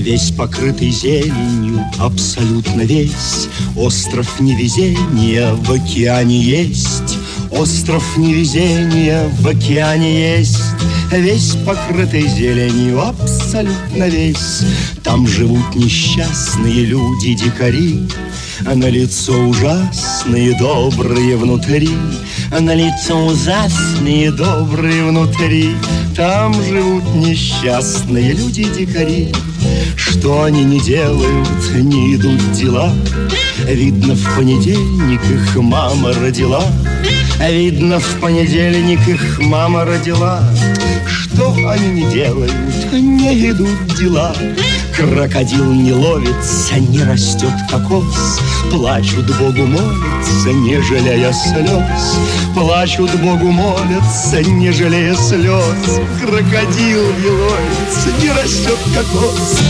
Весь покрытый зеленью, абсолютно весь. Остров невезения в океане есть. Остров невезения в океане есть. Весь покрытый зеленью, абсолютно весь. Там живут несчастные люди-дикари а на лицо ужасные, добрые внутри. А На лицо ужасные, добрые внутри. Там живут несчастные люди-дикари Что они не делают, не идут дела. Видно, в понедельник их мама родила. Видно, в понедельник их мама родила. Что они не делают, не идут дела. Крокодил не ловится, не растет кокос. Плачут Богу молятся, не жалея слез. Плачут Богу молятся, не жалея слез. Крокодил не ловится, не растет кокос